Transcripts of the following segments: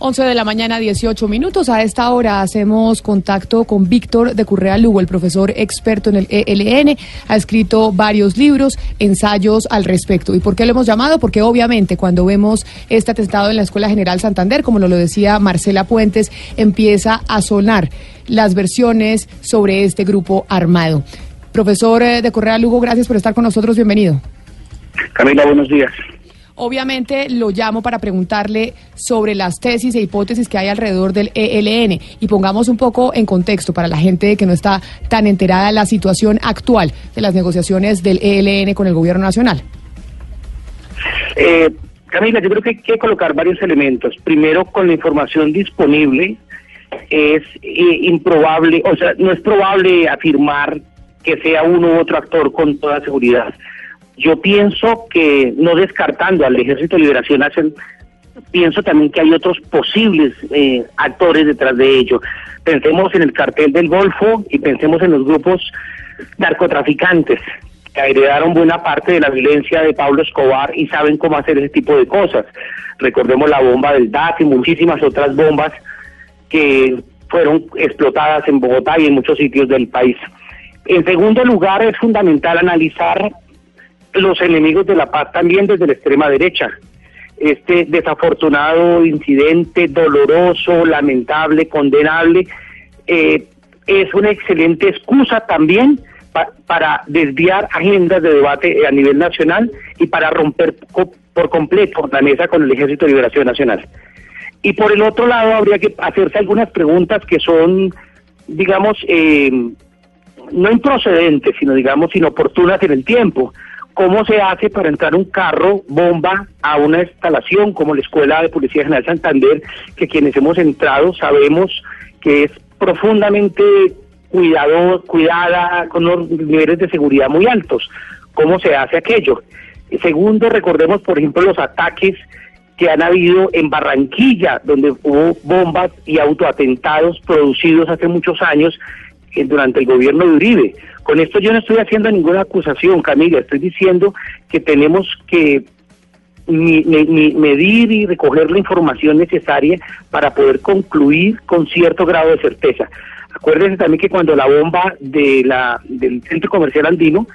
11 de la mañana, 18 minutos. A esta hora hacemos contacto con Víctor de Currea Lugo, el profesor experto en el ELN. Ha escrito varios libros, ensayos al respecto. ¿Y por qué lo hemos llamado? Porque obviamente cuando vemos este atentado en la Escuela General Santander, como lo decía Marcela Puentes, empieza a sonar las versiones sobre este grupo armado. Profesor eh, de Correa Lugo, gracias por estar con nosotros. Bienvenido. Camila, buenos días. Obviamente lo llamo para preguntarle sobre las tesis e hipótesis que hay alrededor del ELN y pongamos un poco en contexto para la gente que no está tan enterada de la situación actual de las negociaciones del ELN con el gobierno nacional. Eh, Camila, yo creo que hay que colocar varios elementos. Primero, con la información disponible, es eh, improbable, o sea, no es probable afirmar que sea uno u otro actor con toda seguridad. Yo pienso que, no descartando al Ejército de Liberación pienso también que hay otros posibles eh, actores detrás de ello. Pensemos en el cartel del Golfo y pensemos en los grupos narcotraficantes que heredaron buena parte de la violencia de Pablo Escobar y saben cómo hacer ese tipo de cosas. Recordemos la bomba del DAF y muchísimas otras bombas que fueron explotadas en Bogotá y en muchos sitios del país. En segundo lugar, es fundamental analizar los enemigos de la paz también desde la extrema derecha. Este desafortunado incidente, doloroso, lamentable, condenable, eh, es una excelente excusa también para desviar agendas de debate a nivel nacional y para romper por completo la mesa con el Ejército de Liberación Nacional. Y por el otro lado, habría que hacerse algunas preguntas que son, digamos, eh, no improcedentes, sino, digamos, inoportunas en el tiempo cómo se hace para entrar un carro bomba a una instalación como la Escuela de Policía General Santander, que quienes hemos entrado sabemos que es profundamente cuidado, cuidada, con los niveles de seguridad muy altos. ¿Cómo se hace aquello? Segundo, recordemos, por ejemplo, los ataques que han habido en Barranquilla, donde hubo bombas y autoatentados producidos hace muchos años eh, durante el gobierno de Uribe. Con esto yo no estoy haciendo ninguna acusación, Camila, estoy diciendo que tenemos que medir y recoger la información necesaria para poder concluir con cierto grado de certeza. Acuérdense también que cuando la bomba de la, del centro comercial andino,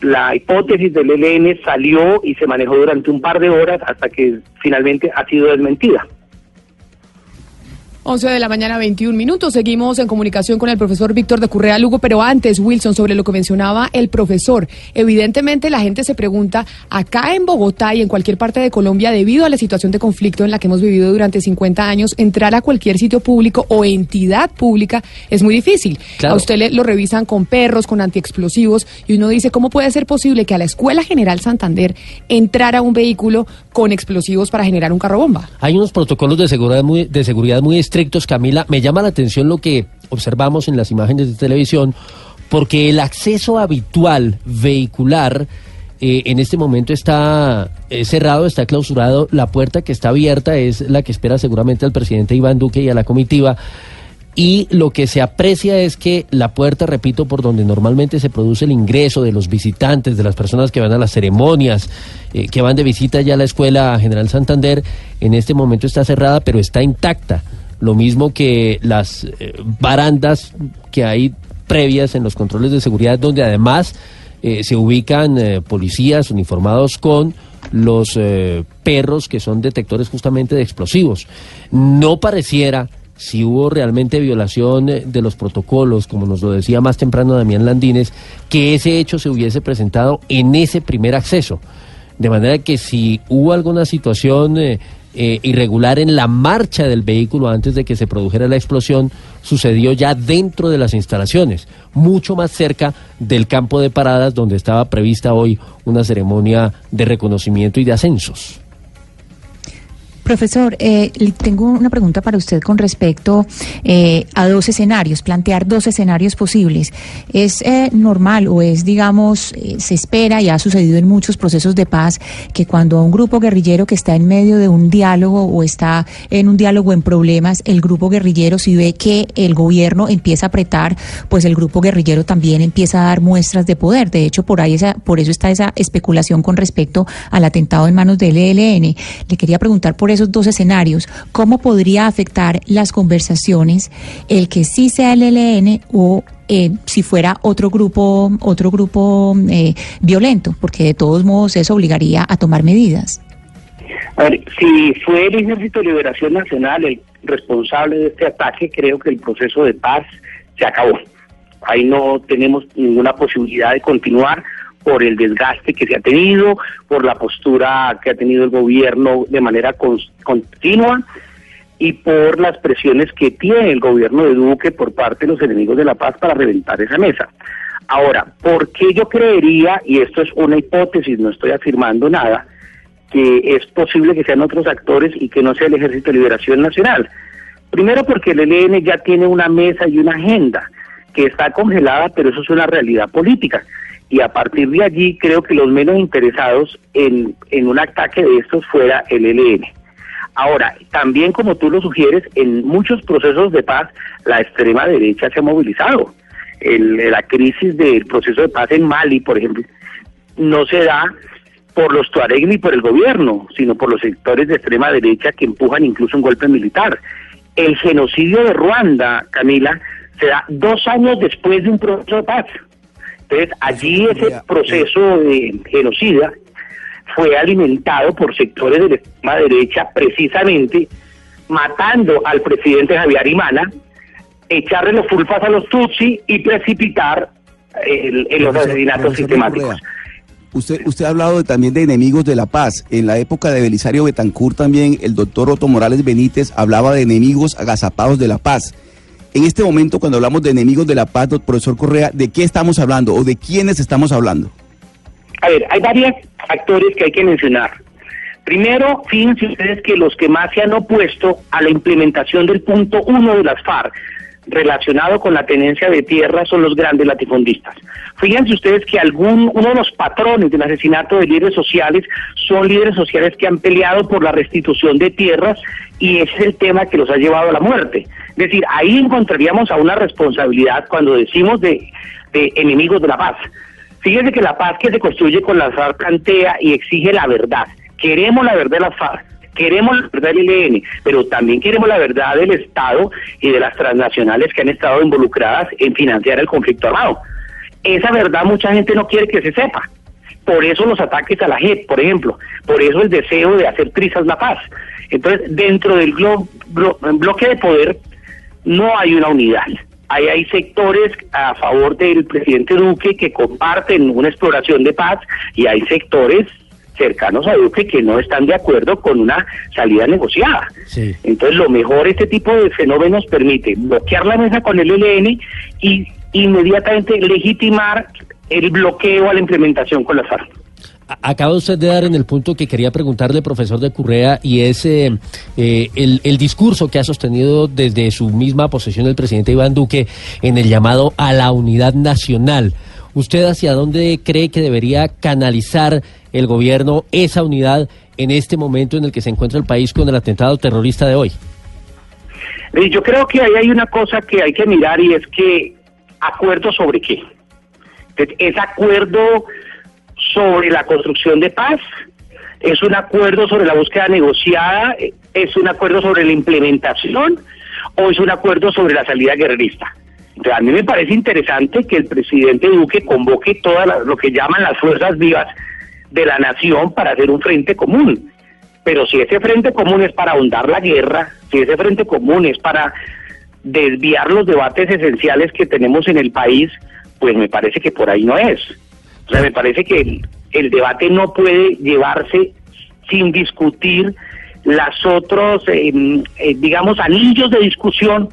la hipótesis del ELN salió y se manejó durante un par de horas hasta que finalmente ha sido desmentida. 11 de la mañana, 21 minutos. Seguimos en comunicación con el profesor Víctor de Currea Lugo, pero antes, Wilson, sobre lo que mencionaba el profesor. Evidentemente, la gente se pregunta, acá en Bogotá y en cualquier parte de Colombia, debido a la situación de conflicto en la que hemos vivido durante 50 años, entrar a cualquier sitio público o entidad pública es muy difícil. A usted le, lo revisan con perros, con antiexplosivos, y uno dice, ¿cómo puede ser posible que a la Escuela General Santander entrara un vehículo con explosivos para generar un carro bomba? Hay unos protocolos de seguridad muy, de seguridad muy estrictos, Camila. Me llama la atención lo que observamos en las imágenes de televisión, porque el acceso habitual vehicular eh, en este momento está eh, cerrado, está clausurado. La puerta que está abierta es la que espera seguramente al presidente Iván Duque y a la comitiva. Y lo que se aprecia es que la puerta, repito, por donde normalmente se produce el ingreso de los visitantes, de las personas que van a las ceremonias, eh, que van de visita ya a la Escuela General Santander, en este momento está cerrada, pero está intacta lo mismo que las eh, barandas que hay previas en los controles de seguridad, donde además eh, se ubican eh, policías uniformados con los perros que son detectores justamente de explosivos. No pareciera, si hubo realmente violación de los protocolos, como nos lo decía más temprano Damián Landines, que ese hecho se hubiese presentado en ese primer acceso. De manera que si hubo alguna situación eh, irregular en la marcha del vehículo antes de que se produjera la explosión sucedió ya dentro de las instalaciones, mucho más cerca del campo de paradas donde estaba prevista hoy una ceremonia de reconocimiento y de ascensos. Profesor, eh, tengo una pregunta para usted con respecto eh, a dos escenarios, plantear dos escenarios posibles. ¿Es eh, normal o es, digamos, se espera y ha sucedido en muchos procesos de paz que cuando un grupo guerrillero que está en medio de un diálogo o está en un diálogo en problemas, el grupo guerrillero si ve que el gobierno empieza a apretar, pues el grupo guerrillero también empieza a dar muestras de poder? De hecho, por ahí esa, por eso está esa especulación con respecto al atentado en manos del ELN. Le quería preguntar por esos dos escenarios, ¿cómo podría afectar las conversaciones el que sí sea el ELN o eh, si fuera otro grupo, otro grupo eh, violento? Porque de todos modos eso obligaría a tomar medidas. A ver, si fue el Ejército de Liberación Nacional el responsable de este ataque, creo que el proceso de paz se acabó. Ahí no tenemos ninguna posibilidad de continuar por el desgaste que se ha tenido, por la postura que ha tenido el gobierno de manera continua y por las presiones que tiene el gobierno de Duque por parte de los enemigos de la paz para reventar esa mesa. Ahora, ¿por qué yo creería, y esto es una hipótesis, no estoy afirmando nada, que es posible que sean otros actores y que no sea el Ejército de Liberación Nacional? Primero porque el ELN ya tiene una mesa y una agenda que está congelada, pero eso es una realidad política y a partir de allí creo que los menos interesados en, en un ataque de estos fuera el ELN. Ahora, también como tú lo sugieres, en muchos procesos de paz la extrema derecha se ha movilizado. El, la crisis del proceso de paz en Mali, por ejemplo, no se da por los Tuareg ni por el gobierno, sino por los sectores de extrema derecha que empujan incluso un golpe militar. El genocidio de Ruanda, Camila, se da dos años después de un proceso de paz. Entonces, allí ese proceso de genocida fue alimentado por sectores de la extrema derecha precisamente matando al presidente Javier Imana, echarle los fulfas a los Tutsi y precipitar el, los asesinatos sistemáticos. Usted, usted ha hablado también de enemigos de la paz. En la época de Belisario Betancourt también el doctor Otto Morales Benítez hablaba de enemigos agazapados de la paz. En este momento, cuando hablamos de enemigos de la paz, profesor Correa, ¿de qué estamos hablando o de quiénes estamos hablando? A ver, hay varios actores que hay que mencionar. Primero, fíjense ustedes que los que más se han opuesto a la implementación del punto uno de las FARC relacionado con la tenencia de tierra son los grandes latifundistas. Fíjense ustedes que algún uno de los patrones del asesinato de líderes sociales son líderes sociales que han peleado por la restitución de tierras y ese es el tema que los ha llevado a la muerte. Es decir, ahí encontraríamos a una responsabilidad cuando decimos de, enemigos de la paz. Fíjense que la paz que se construye con la FARC plantea y exige la verdad. Queremos la verdad de la FARC queremos la verdad del ELN, pero también queremos la verdad del Estado y de las transnacionales que han estado involucradas en financiar el conflicto armado. Esa verdad mucha gente no quiere que se sepa. Por eso los ataques a la JEP, por ejemplo. Por eso el deseo de hacer trizas la paz. Entonces, dentro del bloque de poder no hay una unidad. Ahí hay sectores a favor del presidente Duque que comparten una exploración de paz y hay sectores cercanos a Duque que no están de acuerdo con una salida negociada. Entonces, lo mejor este tipo de fenómenos permite bloquear la mesa con el ELN y inmediatamente legitimar el bloqueo a la implementación con las FARC. Acaba usted de dar en el punto que quería preguntarle, profesor de Currea, y es eh, eh, el, el, discurso que ha sostenido desde su misma posesión el presidente Iván Duque en el llamado a la unidad nacional. ¿Usted hacia dónde cree que debería canalizar el gobierno esa unidad en este momento en el que se encuentra el país con el atentado terrorista de hoy? Yo creo que ahí hay una cosa que hay que mirar y es que acuerdo sobre qué. ¿Es acuerdo sobre la construcción de paz? ¿Es un acuerdo sobre la búsqueda negociada? ¿Es un acuerdo sobre la implementación? ¿O es un acuerdo sobre la salida guerrerista? A mí me parece interesante que el presidente Duque convoque todas lo que llaman las fuerzas vivas de la nación para hacer un frente común. Pero si ese frente común es para ahondar la guerra, si ese frente común es para desviar los debates esenciales que tenemos en el país, pues me parece que por ahí no es. O sea, me parece que el, debate no puede llevarse sin discutir las otros, eh, eh, digamos, anillos de discusión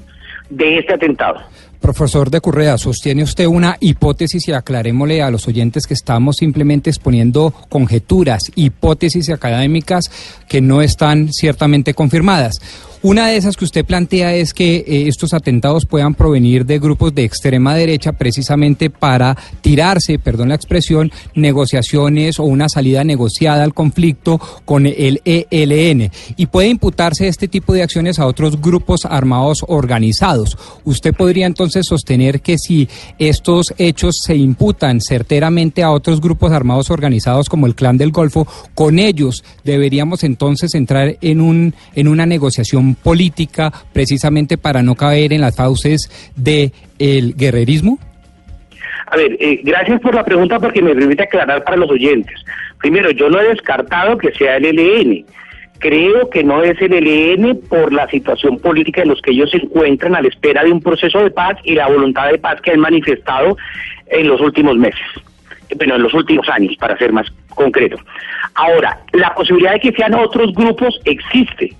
de este atentado. Profesor de Currea, ¿sostiene usted una hipótesis y aclarémosle a los oyentes que estamos simplemente exponiendo conjeturas, hipótesis académicas que no están ciertamente confirmadas? Una de esas que usted plantea es que eh, estos atentados puedan provenir de grupos de extrema derecha precisamente para tirarse, perdón la expresión, negociaciones o una salida negociada al conflicto con el ELN. Y puede imputarse este tipo de acciones a otros grupos armados organizados. ¿Usted podría entonces sostener que si estos hechos se imputan certeramente a otros grupos armados organizados como el Clan del Golfo, con ellos deberíamos entonces entrar en, un, en una negociación política precisamente para no caer en las fauces del el guerrerismo? A ver, eh, gracias por la pregunta porque me permite aclarar para los oyentes. Primero, yo no he descartado que sea el ELN. Creo que no es el ELN por la situación política en los que ellos se encuentran a la espera de un proceso de paz y la voluntad de paz que han manifestado en los últimos meses. Bueno, en los últimos años, para ser más concreto. Ahora, la posibilidad de que sean otros grupos existe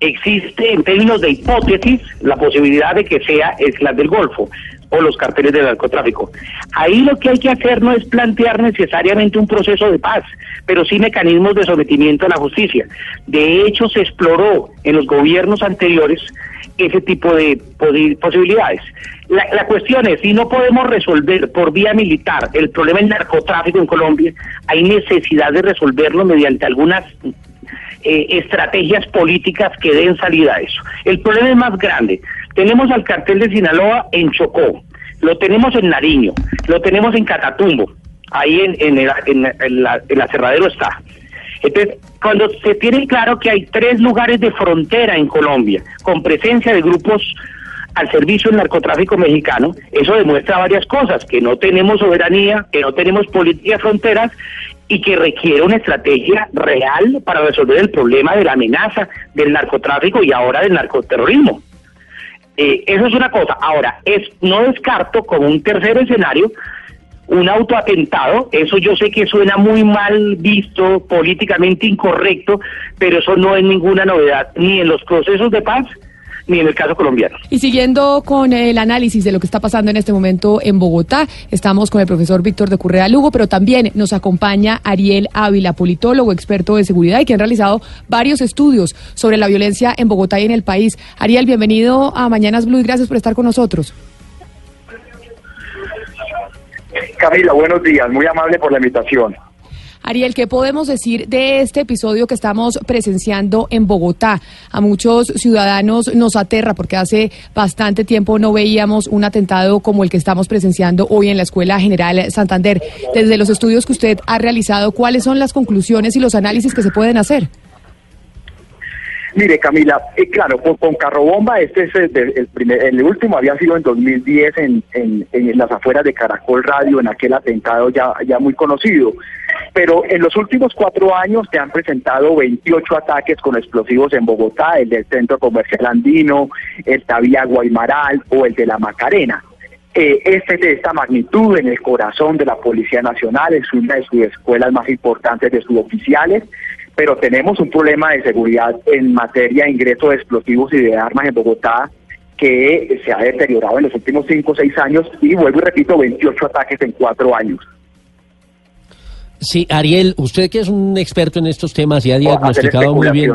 existe en términos de hipótesis la posibilidad de que sea clan del Golfo o los carteles del narcotráfico. Ahí lo que hay que hacer no es plantear necesariamente un proceso de paz, pero sí mecanismos de sometimiento a la justicia. De hecho, se exploró en los gobiernos anteriores ese tipo de posibilidades. La, la, cuestión es, si no podemos resolver por vía militar el problema del narcotráfico en Colombia, hay necesidad de resolverlo mediante algunas eh, estrategias políticas que den salida a eso. El problema es más grande. Tenemos al cartel de Sinaloa en Chocó, lo tenemos en Nariño, lo tenemos en Catatumbo, ahí en, el, en, la, en aserradero está. Entonces, cuando se tiene claro que hay tres lugares de frontera en Colombia con presencia de grupos al servicio del narcotráfico mexicano, eso demuestra varias cosas, que no tenemos soberanía, que no tenemos política de fronteras y que requiere una estrategia real para resolver el problema de la amenaza del narcotráfico y ahora del narcoterrorismo. Eh, eso es una cosa. Ahora, es no descarto como un tercer escenario un autoatentado, eso yo sé que suena muy mal visto, políticamente incorrecto, pero eso no es ninguna novedad, ni en los procesos de paz, ni en el caso colombiano. Y siguiendo con el análisis de lo que está pasando en este momento en Bogotá, estamos con el profesor Víctor de Currea Lugo, pero también nos acompaña Ariel Ávila, politólogo, experto de seguridad y que han realizado varios estudios sobre la violencia en Bogotá y en el país. Ariel, bienvenido a Mañanas Blue y gracias por estar con nosotros. Camila, buenos días, muy amable por la invitación. Ariel, ¿qué podemos decir de este episodio que estamos presenciando en Bogotá? A muchos ciudadanos nos aterra porque hace bastante tiempo no veíamos un atentado como el que estamos presenciando hoy en la Escuela General Santander. Desde los estudios que usted ha realizado, ¿cuáles son las conclusiones y los análisis que se pueden hacer? Mire, Camila, eh, claro, con, Carrobomba, este es el, primer, el último había sido en 2010 en, en, en, las afueras de Caracol Radio, en aquel atentado ya, ya muy conocido. Pero en los últimos cuatro años se han presentado 28 ataques con explosivos en Bogotá, el del Centro Comercial Andino, el Tavía Guaymaral o el de la Macarena. Eh, este es de esta magnitud en el corazón de la Policía Nacional, es una de sus escuelas más importantes de suboficiales, pero tenemos un problema de seguridad en materia de ingreso de explosivos y de armas en Bogotá que se ha deteriorado en los últimos cinco o seis años y vuelvo y repito, 28 ataques en cuatro años. Sí, Ariel, usted que es un experto en estos temas y ha diagnosticado muy bien.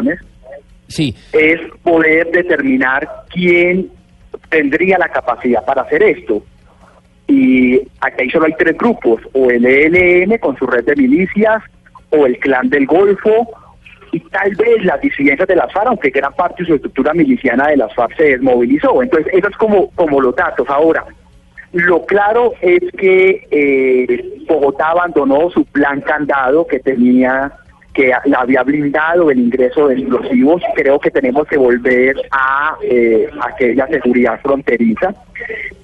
Sí. Es poder determinar quién tendría la capacidad para hacer esto. Y aquí solo hay tres grupos, o el ELN con su red de milicias, o el clan del Golfo, y tal vez las disidencias de las FARC, aunque gran parte de su estructura miliciana de las FARC se desmovilizó. Entonces, eso es como, como los datos. Ahora, lo claro es que eh, Bogotá abandonó su plan candado que tenía que había blindado el ingreso de explosivos. Creo que tenemos que volver a eh, aquella seguridad fronteriza.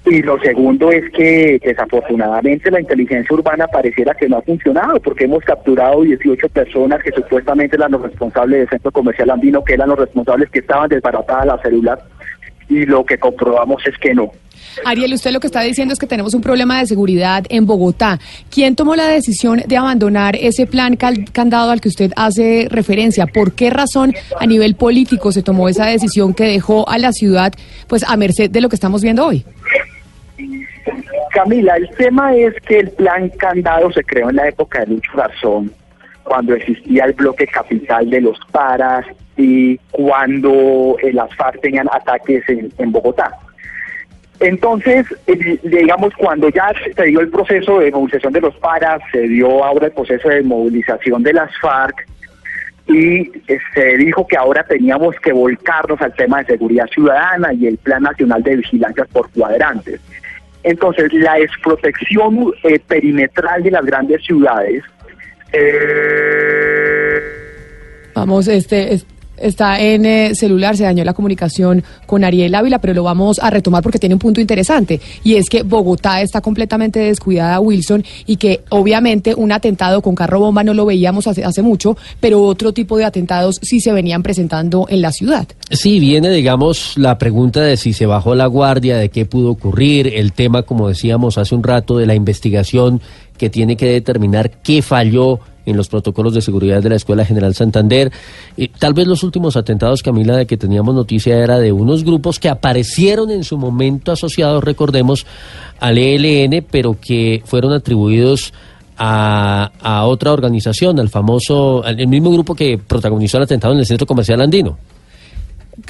Y lo segundo es que desafortunadamente la inteligencia urbana pareciera que no ha funcionado porque hemos capturado 18 personas que supuestamente eran los responsables del centro comercial andino, que eran los responsables que estaban desbaratadas las células y lo que comprobamos es que no. Ariel, usted lo que está diciendo es que tenemos un problema de seguridad en Bogotá. ¿Quién tomó la decisión de abandonar ese plan candado al que usted hace referencia? ¿Por qué razón a nivel político se tomó esa decisión que dejó a la ciudad pues a merced de lo que estamos viendo hoy? Camila, el tema es que el plan Candado se creó en la época de Lucho Garzón, cuando existía el bloque capital de los paras y cuando las FARC tenían ataques en, Bogotá. Entonces, eh, digamos, cuando ya se dio el proceso de movilización de los paras, se dio ahora el proceso de movilización de las FARC y eh, se dijo que ahora teníamos que volcarnos al tema de seguridad ciudadana y el Plan Nacional de Vigilancia por Cuadrantes. Entonces, la desprotección perimetral de las grandes ciudades Vamos, este, está en eh, celular, se dañó la comunicación con Ariel Ávila, pero lo vamos a retomar porque tiene un punto interesante y es que Bogotá está completamente descuidada, Wilson, y que obviamente un atentado con carro bomba no lo veíamos hace, hace mucho, pero otro tipo de atentados sí se venían presentando en la ciudad. Sí, viene, digamos, la pregunta de si se bajó la guardia, de qué pudo ocurrir, el tema, como decíamos hace un rato, de la investigación que tiene que determinar qué falló en los protocolos de seguridad de la Escuela General Santander. y tal vez los últimos atentados, Camila, de que teníamos noticia era de unos grupos que aparecieron en su momento asociados, recordemos, al ELN, pero que fueron atribuidos a, a otra organización, al famoso, el mismo grupo que protagonizó el atentado en el Centro Comercial Andino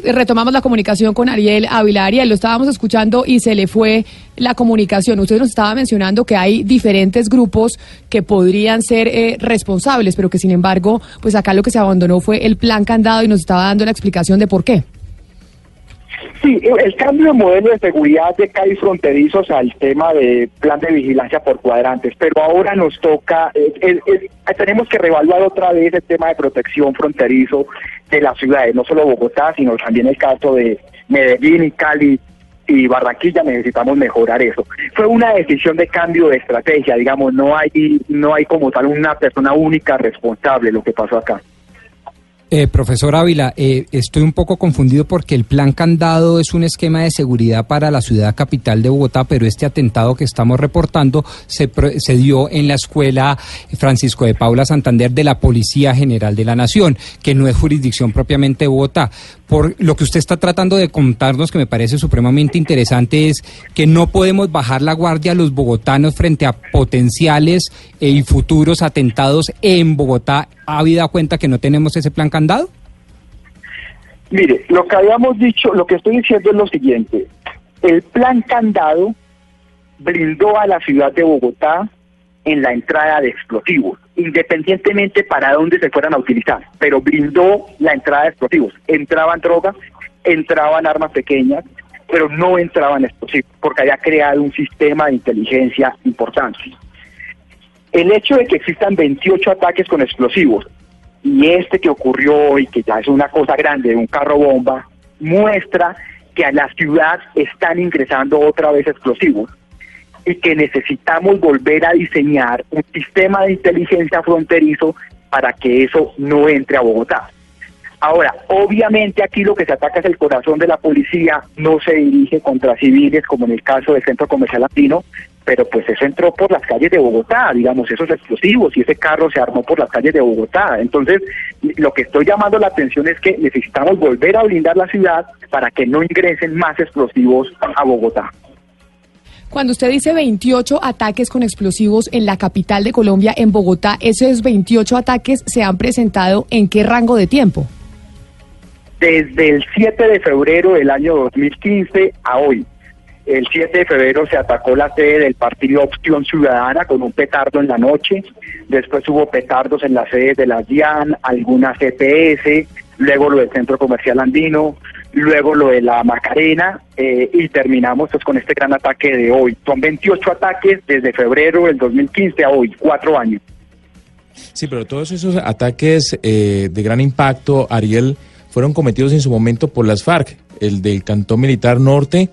retomamos la comunicación con Ariel Ávila. Ariel, lo estábamos escuchando y se le fue la comunicación. Usted nos estaba mencionando que hay diferentes grupos que podrían ser eh, responsables, pero que sin embargo, pues acá lo que se abandonó fue el plan candado y nos estaba dando la explicación de por qué. Sí, el cambio de modelo de seguridad de CAI fronterizos al tema de plan de vigilancia por cuadrantes, pero ahora nos toca, eh, tenemos que revaluar otra vez el tema de protección fronterizo de las ciudades, no solo Bogotá, sino también el caso de Medellín y Cali y Barranquilla necesitamos mejorar eso. Fue una decisión de cambio de estrategia, digamos, no hay no hay como tal una persona única responsable lo que pasó acá. Eh, profesor Ávila, eh, estoy un poco confundido porque el plan candado es un esquema de seguridad para la ciudad capital de Bogotá, pero este atentado que estamos reportando se, se dio en la escuela Francisco de Paula Santander de la Policía General de la Nación, que no es jurisdicción propiamente de Bogotá. Por lo que usted está tratando de contarnos, que me parece supremamente interesante, es que no podemos bajar la guardia a los bogotanos frente a potenciales y futuros atentados en Bogotá ¿Ha habido cuenta que no tenemos ese plan candado? Mire, lo que habíamos dicho, lo que estoy diciendo es lo siguiente. El plan candado brindó a la ciudad de Bogotá en la entrada de explosivos, independientemente para dónde se fueran a utilizar, pero brindó la entrada de explosivos. Entraban drogas, entraban armas pequeñas, pero no entraban explosivos, porque había creado un sistema de inteligencia importante. El hecho de que existan 28 ataques con explosivos y este que ocurrió hoy, que ya es una cosa grande, un carro bomba, muestra que a la ciudad están ingresando otra vez explosivos y que necesitamos volver a diseñar un sistema de inteligencia fronterizo para que eso no entre a Bogotá. Ahora, obviamente aquí lo que se ataca es el corazón de la policía, no se dirige contra civiles como en el caso del Centro Comercial Latino, pero pues eso entró por las calles de Bogotá, digamos, esos explosivos, y ese carro se armó por las calles de Bogotá. Entonces, lo que estoy llamando la atención es que necesitamos volver a blindar la ciudad para que no ingresen más explosivos a Bogotá. Cuando usted dice 28 ataques con explosivos en la capital de Colombia, en Bogotá, ¿esos 28 ataques se han presentado en qué rango de tiempo? Desde el 7 de febrero del año 2015 a hoy. El 7 de febrero se atacó la sede del partido Opción Ciudadana con un petardo en la noche. Después hubo petardos en las sedes de la DIAN, algunas CPS, luego lo del Centro Comercial Andino, luego lo de la Macarena eh, y terminamos pues, con este gran ataque de hoy. Son 28 ataques desde febrero del 2015 a hoy, cuatro años. Sí, pero todos esos ataques eh, de gran impacto, Ariel, fueron cometidos en su momento por las FARC, el del Cantón Militar Norte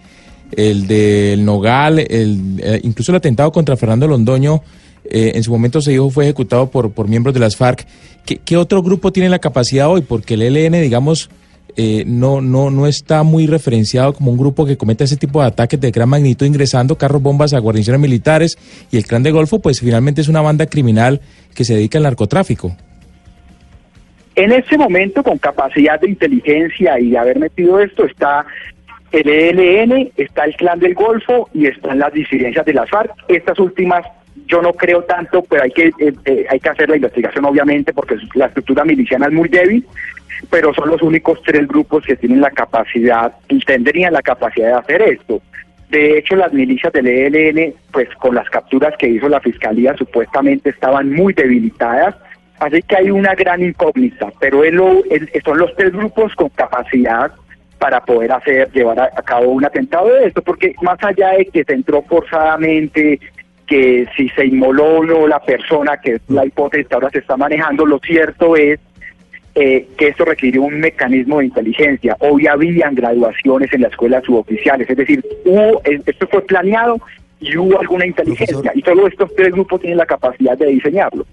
el del Nogal, el, eh, incluso el atentado contra Fernando Londoño, eh, en su momento se dijo fue ejecutado por, por miembros de las FARC. ¿Qué, otro grupo tiene la capacidad hoy? Porque el ELN, digamos, eh, no, no, no está muy referenciado como un grupo que cometa ese tipo de ataques de gran magnitud ingresando carros bombas a guarniciones militares y el Clan de Golfo, pues finalmente es una banda criminal que se dedica al narcotráfico. En este momento, con capacidad de inteligencia y haber metido esto, está el ELN, está el Clan del Golfo y están las disidencias de las FARC. Estas últimas yo no creo tanto, pero hay que eh, eh, hay que hacer la investigación obviamente porque la estructura miliciana es muy débil, pero son los únicos tres grupos que tienen la capacidad y tendrían la capacidad de hacer esto. De hecho, las milicias del ELN, pues con las capturas que hizo la fiscalía, supuestamente estaban muy debilitadas. Así que hay una gran incógnita, pero él son los tres grupos con capacidad para poder hacer, llevar a, cabo un atentado de esto, porque más allá de que se entró forzadamente, que si se inmoló o no la persona, que es la hipótesis que ahora se está manejando, lo cierto es eh, que esto requirió un mecanismo de inteligencia. Hoy habían graduaciones en las escuelas suboficiales, es decir, hubo, esto fue planeado y hubo alguna inteligencia, y solo estos tres grupos tienen la capacidad de diseñarlo.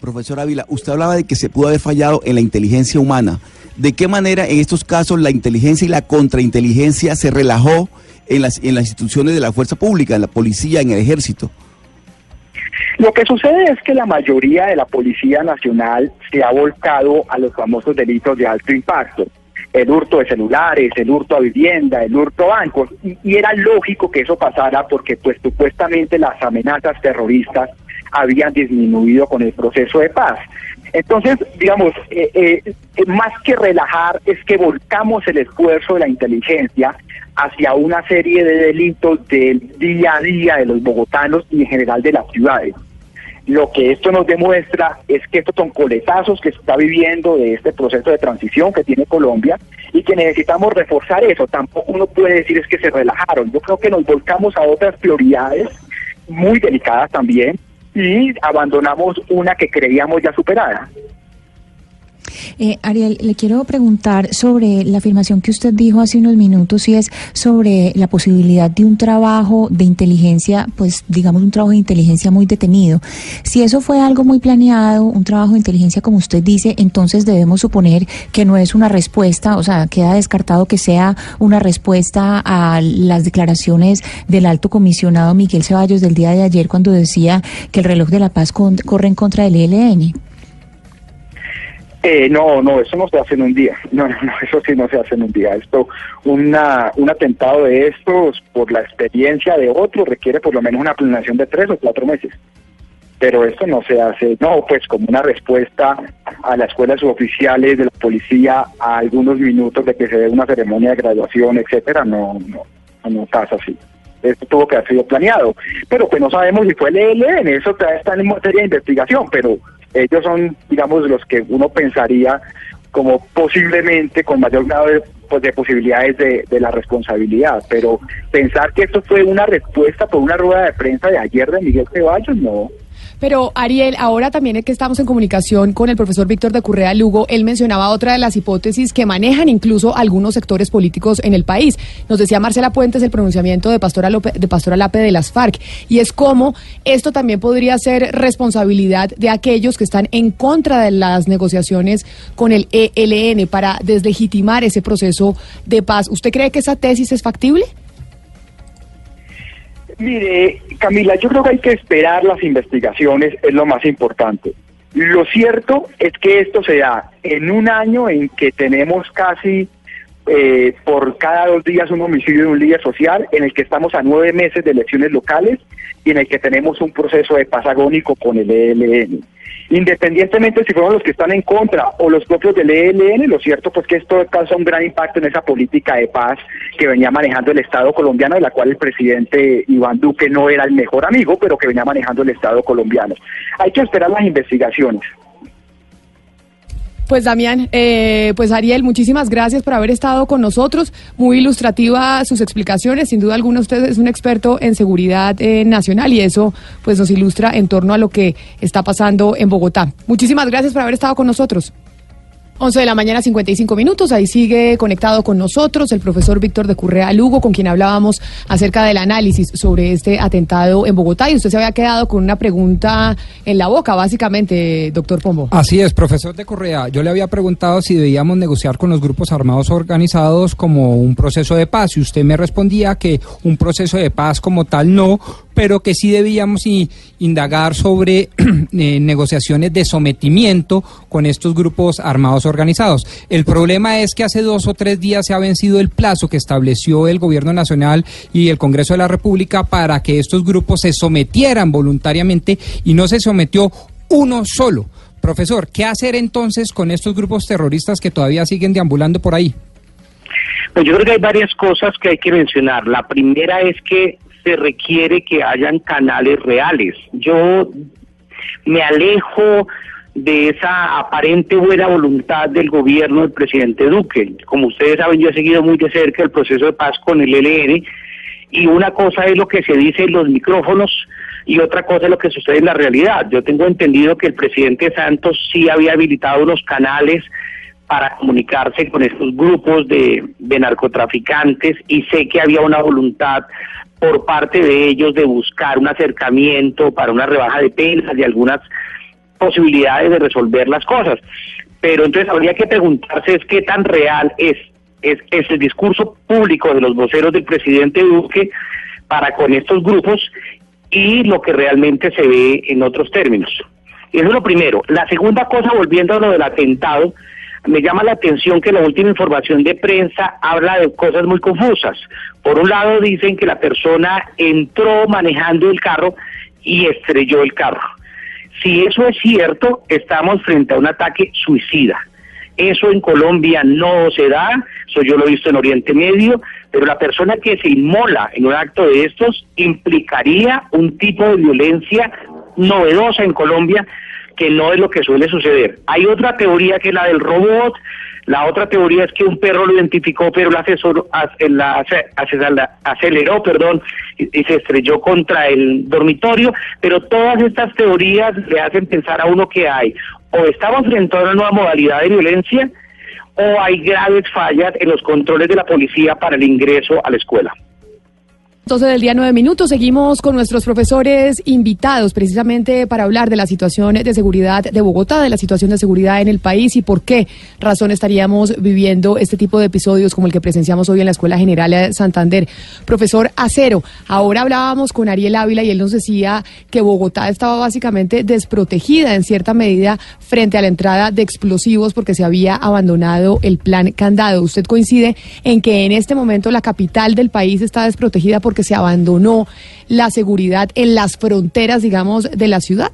Profesor Ávila, usted hablaba de que se pudo haber fallado en la inteligencia humana. ¿De qué manera en estos casos la inteligencia y la contrainteligencia se relajó en las, en las instituciones de la fuerza pública, en la policía, en el ejército? Lo que sucede es que la mayoría de la Policía Nacional se ha volcado a los famosos delitos de alto impacto. El hurto de celulares, el hurto a vivienda, el hurto a bancos. Y, era lógico que eso pasara porque pues supuestamente las amenazas terroristas habían disminuido con el proceso de paz. Entonces, digamos, eh, eh, más que relajar es que volcamos el esfuerzo de la inteligencia hacia una serie de delitos del día a día de los bogotanos y en general de las ciudades. Lo que esto nos demuestra es que estos son coletazos que se está viviendo de este proceso de transición que tiene Colombia y que necesitamos reforzar eso. Tampoco uno puede decir es que se relajaron. Yo creo que nos volcamos a otras prioridades muy delicadas también y abandonamos una que creíamos ya superada. Eh, Ariel, le quiero preguntar sobre la afirmación que usted dijo hace unos minutos y es sobre la posibilidad de un trabajo de inteligencia, pues digamos un trabajo de inteligencia muy detenido. Si eso fue algo muy planeado, un trabajo de inteligencia como usted dice, entonces debemos suponer que no es una respuesta, o sea, queda descartado que sea una respuesta a las declaraciones del alto comisionado Miguel Ceballos del día de ayer cuando decía que el reloj de la paz corre en contra del ELN. Eh, no, no, eso no se hace en un día. No, no, no, eso sí no se hace en un día. Esto, una, un atentado de estos, por la experiencia de otro, requiere por lo menos una planeación de tres o cuatro meses. Pero esto no se hace, no, pues como una respuesta a las escuelas suboficiales de la policía a algunos minutos de que se dé una ceremonia de graduación, etcétera, no, no, no pasa así. Esto tuvo que haber sido planeado. Pero pues no sabemos si fue el ELN, eso está en materia de investigación, pero ellos son, digamos, los que uno pensaría como posiblemente con mayor grado de, pues, de posibilidades de, de, la responsabilidad. Pero pensar que esto fue una respuesta por una rueda de prensa de ayer de Miguel Ceballos, no. Pero Ariel, ahora también es que estamos en comunicación con el profesor Víctor de Currea Lugo, él mencionaba otra de las hipótesis que manejan incluso algunos sectores políticos en el país. Nos decía Marcela Puentes el pronunciamiento de Pastora, de Pastora Lape de las FARC, y es como esto también podría ser responsabilidad de aquellos que están en contra de las negociaciones con el ELN para deslegitimar ese proceso de paz. ¿Usted cree que esa tesis es factible? Mire, Camila, yo creo que hay que esperar las investigaciones, es lo más importante. Lo cierto es que esto se da en un año en que tenemos casi eh, por cada dos días un homicidio de un líder social, en el que estamos a nueve meses de elecciones locales y en el que tenemos un proceso de paz agónico con el ELN. Independientemente si fueron los que están en contra o los propios del ELN, lo cierto pues que esto causa un gran impacto en esa política de paz que venía manejando el Estado colombiano, de la cual el presidente Iván Duque no era el mejor amigo, pero que venía manejando el Estado colombiano. Hay que esperar las investigaciones. Pues Damián, eh, pues Ariel, muchísimas gracias por haber estado con nosotros. Muy ilustrativa sus explicaciones. Sin duda alguna usted es un experto en seguridad eh, nacional y eso pues nos ilustra en torno a lo que está pasando en Bogotá. Muchísimas gracias por haber estado con nosotros. 11 de la mañana, 55 minutos. Ahí sigue conectado con nosotros el profesor Víctor de Currea Lugo, con quien hablábamos acerca del análisis sobre este atentado en Bogotá. Y usted se había quedado con una pregunta en la boca, básicamente, doctor Pombo. Así es, profesor de Correa. Yo le había preguntado si debíamos negociar con los grupos armados organizados como un proceso de paz. Y usted me respondía que un proceso de paz como tal no, pero que sí debíamos indagar sobre eh, negociaciones de sometimiento con estos grupos armados organizados. El problema es que hace dos o tres días se ha vencido el plazo que estableció el Gobierno Nacional y el Congreso de la República para que estos grupos se sometieran voluntariamente y no se sometió uno solo. Profesor, ¿qué hacer entonces con estos grupos terroristas que todavía siguen deambulando por ahí? Pues yo creo que hay varias cosas que hay que mencionar. La primera es que se requiere que hayan canales reales. Yo me alejo de esa aparente buena voluntad del gobierno del presidente Duque. Como ustedes saben, yo he seguido muy de cerca el proceso de paz con el ELN y una cosa es lo que se dice en los micrófonos y otra cosa es lo que sucede en la realidad. Yo tengo entendido que el presidente Santos sí había habilitado unos canales para comunicarse con estos grupos de narcotraficantes y sé que había una voluntad por parte de ellos de buscar un acercamiento para una rebaja de penas y algunas posibilidades de resolver las cosas. Pero entonces habría que preguntarse es qué tan real es, es, es el discurso público de los voceros del presidente Duque para con estos grupos y lo que realmente se ve en otros términos. Eso es lo primero. La segunda cosa, volviendo a lo del atentado, me llama la atención que la última información de prensa habla de cosas muy confusas. Por un lado dicen que la persona entró manejando el carro y estrelló el carro. Si eso es cierto, estamos frente a un ataque suicida. Eso en Colombia no se da, eso yo lo he visto en Oriente Medio, pero la persona que se inmola en un acto de estos implicaría un tipo de violencia novedosa en Colombia que no es lo que suele suceder. Hay otra teoría que es la del robot, la otra teoría es que un perro lo identificó, pero el asesor ac- la ace- ace- la aceleró, perdón, y se estrelló contra el dormitorio, pero todas estas teorías le hacen pensar a uno que hay o estamos frente a una nueva modalidad de violencia o hay graves fallas en los controles de la policía para el ingreso a la escuela. 12 del día, 9 minutos. Seguimos con nuestros profesores invitados precisamente para hablar de la situación de seguridad de Bogotá, de la situación de seguridad en el país y por qué razón estaríamos viviendo este tipo de episodios como el que presenciamos hoy en la Escuela General de Santander. Profesor Acero, ahora hablábamos con Ariel Ávila y él nos decía que Bogotá estaba básicamente desprotegida en cierta medida frente a la entrada de explosivos porque se había abandonado el plan candado. ¿Usted coincide en que en este momento la capital del país está desprotegida porque se abandonó la seguridad en las fronteras, digamos, de la ciudad?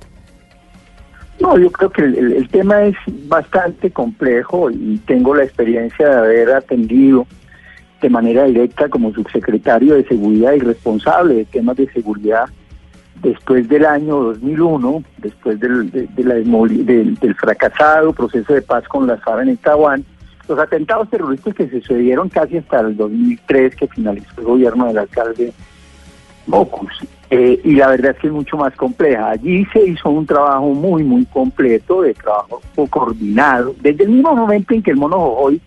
No, yo creo que el, el- el tema es bastante complejo y tengo la experiencia de haber atendido de manera directa como subsecretario de Seguridad y responsable de temas de seguridad después del año 2001, después del, de- del, del fracasado proceso de paz con las FARC en Taiwán, los atentados terroristas que se sucedieron casi hasta el 2003 que finalizó el gobierno del alcalde Mocus. Eh, y la verdad es que es mucho más compleja. Allí se hizo un trabajo muy, muy completo, de trabajo coordinado. Desde el mismo momento en que el Mono Jojoy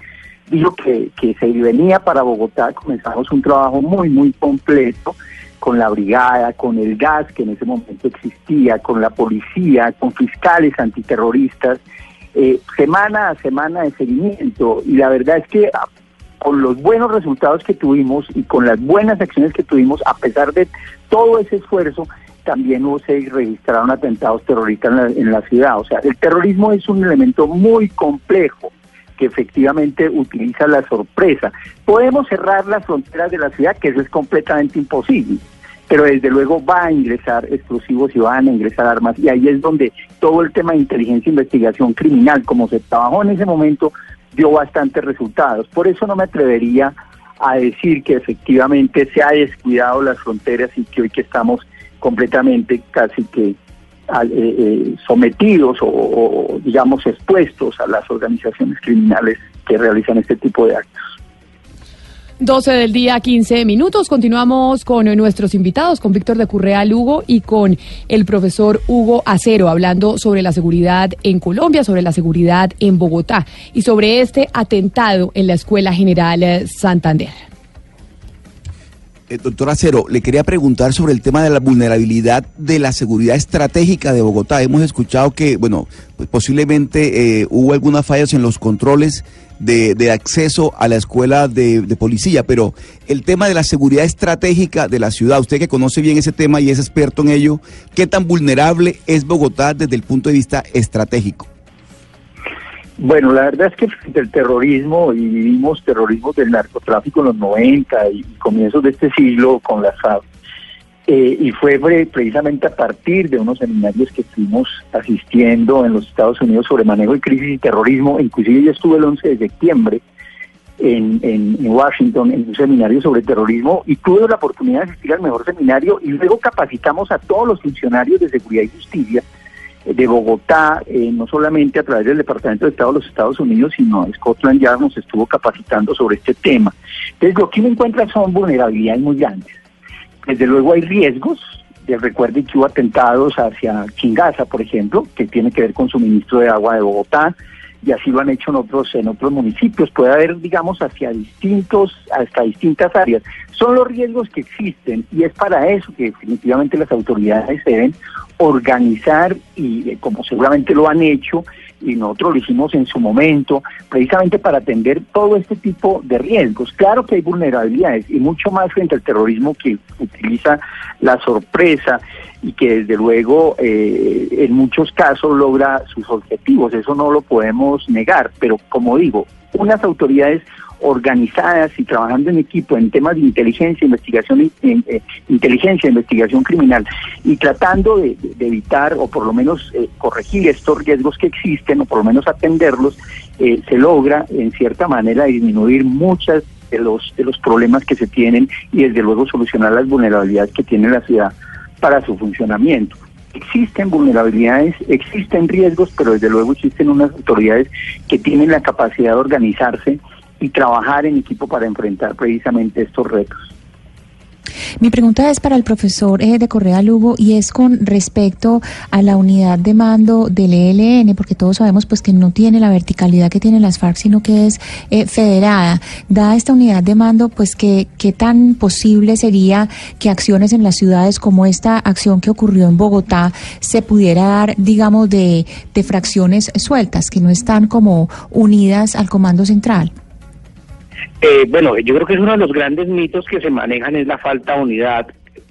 dijo que, que se venía para Bogotá, comenzamos un trabajo muy, muy completo con la brigada, con el gas que en ese momento existía, con la policía, con fiscales antiterroristas, eh, semana a semana de seguimiento. Y la verdad es que ah, con los buenos resultados que tuvimos y con las buenas acciones que tuvimos, a pesar de todo ese esfuerzo, también hubo se registraron atentados terroristas en la, en la ciudad. O sea, el terrorismo es un elemento muy complejo que efectivamente utiliza la sorpresa. Podemos cerrar las fronteras de la ciudad, que eso es completamente imposible, pero desde luego va a ingresar explosivos y van a ingresar armas, y ahí es donde todo el tema de inteligencia e investigación criminal, como se trabajó en ese momento, dio bastantes resultados. Por eso no me atrevería a decir que efectivamente se ha descuidado las fronteras y que hoy que estamos completamente casi que eh, eh, sometidos o, o, digamos expuestos a las organizaciones criminales que realizan este tipo de actos. 12 del día, 15 minutos. Continuamos con nuestros invitados, con Víctor de Currea Lugo y con el profesor Hugo Acero, hablando sobre la seguridad en Colombia, sobre la seguridad en Bogotá y sobre este atentado en la Escuela General eh, Santander. Eh, doctor Acero, le quería preguntar sobre el tema de la vulnerabilidad de la seguridad estratégica de Bogotá. Hemos escuchado que, bueno, pues posiblemente eh, hubo algunas fallas en los controles de, acceso a la escuela de, policía, pero el tema de la seguridad estratégica de la ciudad, usted que conoce bien ese tema y es experto en ello, ¿qué tan vulnerable es Bogotá desde el punto de vista estratégico? Bueno, la verdad es que frente al terrorismo, y vivimos terrorismo del narcotráfico en los 90 y comienzos de este siglo con la FAB, eh, y fue precisamente a partir de unos seminarios que estuvimos asistiendo en los Estados Unidos sobre manejo de crisis y terrorismo, inclusive yo estuve el 11 de septiembre en, en, Washington en un seminario sobre terrorismo y tuve la oportunidad de asistir al mejor seminario y luego capacitamos a todos los funcionarios de seguridad y justicia de Bogotá, eh, no solamente a través del Departamento de Estado de los Estados Unidos, sino Scotland Yard nos estuvo capacitando sobre este tema. Entonces, lo que uno encuentra son vulnerabilidades muy grandes. Desde luego hay riesgos, de, recuerden que hubo atentados hacia Chingaza, por ejemplo, que tiene que ver con suministro de agua de Bogotá, y así lo han hecho en otros en otros municipios. Puede haber, digamos, hacia distintos, hasta distintas áreas. Son los riesgos que existen y es para eso que definitivamente las autoridades deben organizar y eh, como seguramente lo han hecho y nosotros lo hicimos en su momento, precisamente para atender todo este tipo de riesgos. Claro que hay vulnerabilidades y mucho más frente al terrorismo que utiliza la sorpresa y que desde luego eh, en muchos casos logra sus objetivos, eso no lo podemos negar, pero como digo, unas autoridades organizadas y trabajando en equipo en temas de inteligencia, investigación, eh, inteligencia, investigación criminal y tratando de, evitar o por lo menos eh, corregir estos riesgos que existen o por lo menos atenderlos, eh, se logra en cierta manera disminuir muchas de los de los problemas que se tienen y desde luego solucionar las vulnerabilidades que tiene la ciudad para su funcionamiento. Existen vulnerabilidades, existen riesgos, pero desde luego existen unas autoridades que tienen la capacidad de organizarse y trabajar en equipo para enfrentar precisamente estos retos. Mi pregunta es para el profesor eh, de Correa Lugo y es con respecto a la unidad de mando del ELN, porque todos sabemos pues que no tiene la verticalidad que tienen las FARC, sino que es eh, federada. Dada esta unidad de mando, pues que qué tan posible sería que acciones en las ciudades como esta acción que ocurrió en Bogotá se pudiera dar, digamos, de, de fracciones sueltas, que no están como unidas al comando central. Eh, bueno, yo creo que es uno de los grandes mitos que se manejan es la falta de unidad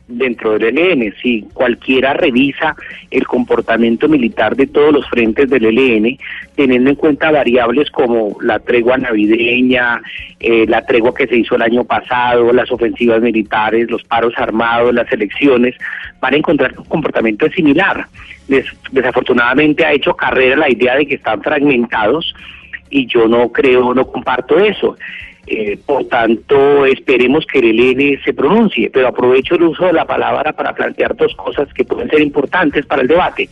dentro del ELN. Si cualquiera revisa el comportamiento militar de todos los frentes del ELN, teniendo en cuenta variables como la tregua navideña, eh, la tregua que se hizo el año pasado, las ofensivas militares, los paros armados, las elecciones, van a encontrar un comportamiento similar. desafortunadamente ha hecho carrera la idea de que están fragmentados y yo no creo, no comparto eso. Eh, por tanto, esperemos que el ELN se pronuncie, pero aprovecho el uso de la palabra para plantear dos cosas que pueden ser importantes para el debate.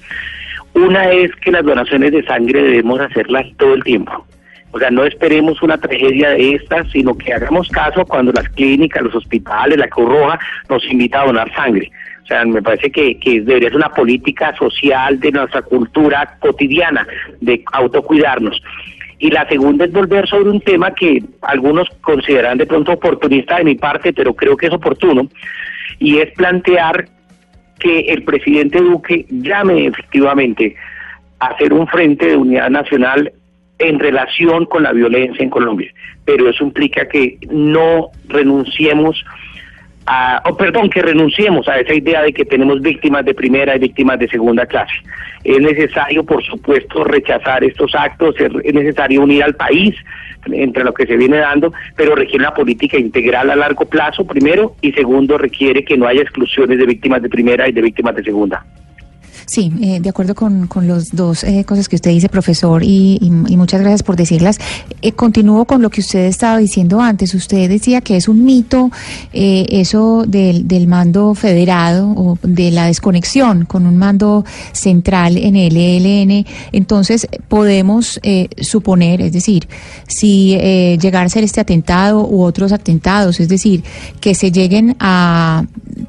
Una es que las donaciones de sangre debemos hacerlas todo el tiempo. O sea, no esperemos una tragedia de estas, sino que hagamos caso cuando las clínicas, los hospitales, la Cruz Roja nos invita a donar sangre. O sea, me parece que, que debería ser una política social de nuestra cultura cotidiana de autocuidarnos y la segunda es volver sobre un tema que algunos consideran de pronto oportunista de mi parte, pero creo que es oportuno, y es plantear que el presidente Duque llame efectivamente a hacer un frente de unidad nacional en relación con la violencia en Colombia, pero eso implica que no renunciemos o perdón, que renunciemos a esa idea de que tenemos víctimas de primera y víctimas de segunda clase. Es necesario, por supuesto, rechazar estos actos, es necesario unir al país entre lo que se viene dando, pero requiere una política integral a largo plazo, primero, y segundo, requiere que no haya exclusiones de víctimas de primera y de víctimas de segunda. Sí, eh, de acuerdo con, con los dos eh, cosas que usted dice, profesor, y, muchas gracias por decirlas. Eh, continúo con lo que usted estaba diciendo antes. Usted decía que es un mito eso del, del mando federado o de la desconexión con un mando central en el ELN. Entonces, podemos suponer, es decir, si llegar a ser este atentado u otros atentados, es decir, que se lleguen a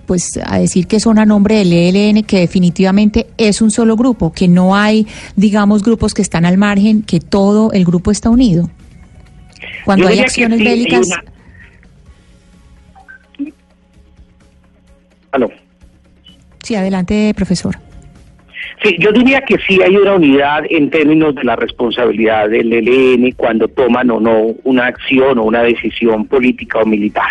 pues a decir que son a nombre del ELN, que definitivamente es un solo grupo, que no hay, digamos, grupos que están al margen, que todo el grupo está unido. Cuando hay acciones bélicas... Aló. Sí, adelante, profesor. Sí, yo diría que sí hay una unidad en términos de la responsabilidad del ELN cuando toman o no una acción o una decisión política o militar.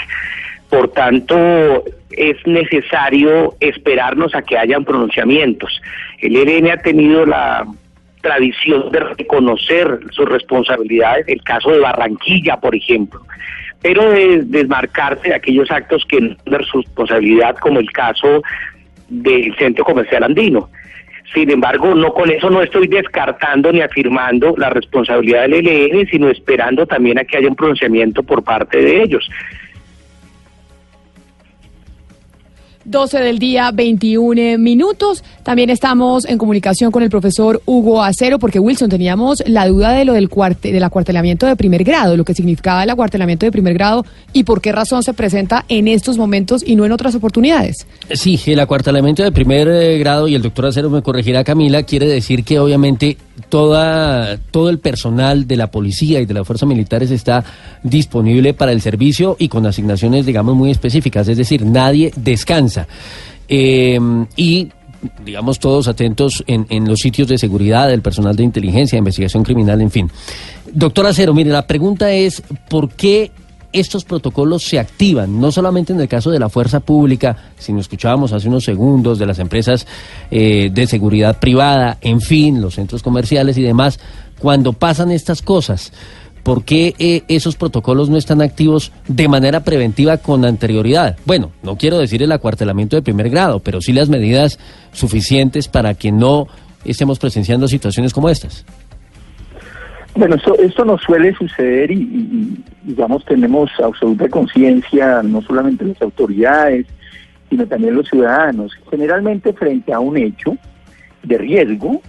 Por tanto, es necesario esperarnos a que hayan pronunciamientos. El ELN ha tenido la tradición de reconocer sus responsabilidades, el caso de Barranquilla, por ejemplo, pero de desmarcarse de aquellos actos que no son de responsabilidad, como el caso del Centro Comercial Andino. Sin embargo, no con eso no estoy descartando ni afirmando la responsabilidad del ELN, sino esperando también a que haya un pronunciamiento por parte de ellos. 12 del día, 21 minutos. También estamos en comunicación con el profesor Hugo Acero, porque Wilson, teníamos la duda de lo del, cuarte, del acuartelamiento de primer grado, lo que significaba el acuartelamiento de primer grado y por qué razón se presenta en estos momentos y no en otras oportunidades. Sí, el acuartelamiento de primer eh, grado, y el doctor Acero me corregirá, Camila, quiere decir que obviamente toda, todo el personal de la policía y de las fuerzas militares está disponible para el servicio y con asignaciones, digamos, muy específicas, es decir, nadie descansa. Eh, y digamos, todos atentos en, en, los sitios de seguridad, del personal de inteligencia, de investigación criminal, en fin. Doctor Acero, mire, la pregunta es, ¿por qué estos protocolos se activan, no solamente en el caso de la fuerza pública, sino escuchábamos hace unos segundos de las empresas eh, de seguridad privada, en fin, los centros comerciales y demás, cuando pasan estas cosas. ¿Por qué eh, esos protocolos no están activos de manera preventiva con anterioridad? Bueno, no quiero decir el acuartelamiento de primer grado, pero sí las medidas suficientes para que no estemos presenciando situaciones como estas. Bueno, esto, esto nos suele suceder y, y digamos, tenemos absoluta conciencia, no solamente las autoridades, sino también los ciudadanos. Generalmente frente a un hecho de riesgo,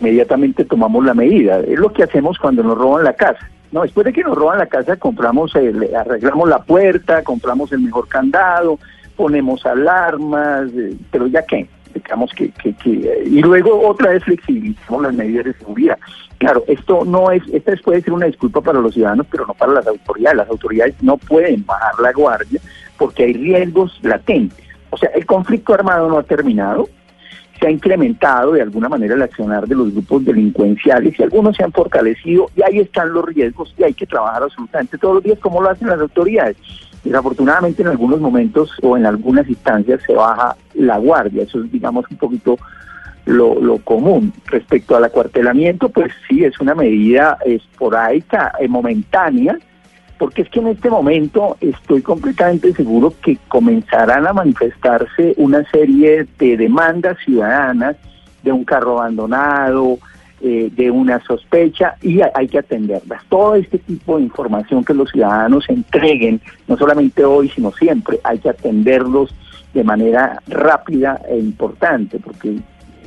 inmediatamente tomamos la medida. Es lo que hacemos cuando nos roban la casa. No, después de que nos roban la casa, compramos, el, arreglamos la puerta, compramos el mejor candado, ponemos alarmas, eh, pero ya qué, digamos que, que, que, y luego otra vez flexibilizamos las medidas de seguridad. Claro, esto no es, esta puede ser una disculpa para los ciudadanos, pero no para las autoridades. Las autoridades no pueden bajar la guardia porque hay riesgos latentes. O sea, el conflicto armado no ha terminado, se ha incrementado de alguna manera el accionar de los grupos delincuenciales y algunos se han fortalecido y ahí están los riesgos y hay que trabajar absolutamente todos los días como lo hacen las autoridades. Desafortunadamente en algunos momentos o en algunas instancias se baja la guardia, eso es digamos un poquito lo, lo común. Respecto al acuartelamiento, pues sí, es una medida esporádica, eh, momentánea, porque es que en este momento estoy completamente seguro que comenzarán a manifestarse una serie de demandas ciudadanas de un carro abandonado, eh, de una sospecha y hay que atenderlas. Todo este tipo de información que los ciudadanos entreguen, no solamente hoy, sino siempre, hay que atenderlos de manera rápida e importante, porque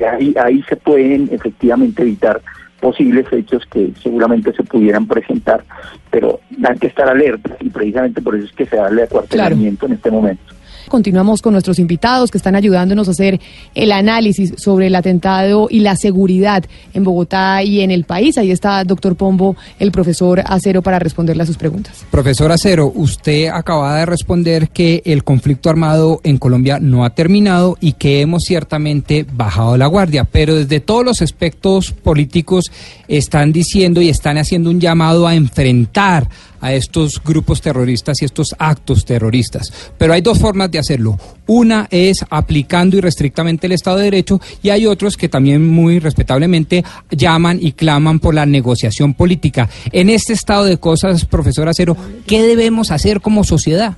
ahí, ahí se pueden efectivamente evitar posibles hechos que seguramente se pudieran presentar, pero hay que estar alerta y precisamente por eso es que se da el acuartelamiento claro. en este momento. Continuamos con nuestros invitados que están ayudándonos a hacer el análisis sobre el atentado y la seguridad en Bogotá y en el país. Ahí está, doctor Pombo, el profesor Acero, para responderle a sus preguntas. Profesor Acero, usted acaba de responder que el conflicto armado en Colombia no ha terminado y que hemos ciertamente bajado la guardia, pero desde todos los aspectos políticos están diciendo y están haciendo un llamado a enfrentar a estos grupos terroristas y estos actos terroristas. Pero hay dos formas de hacerlo. Una es aplicando irrestrictamente el Estado de Derecho y hay otros que también muy respetablemente llaman y claman por la negociación política. En este estado de cosas, profesor Acero, ¿qué debemos hacer como sociedad?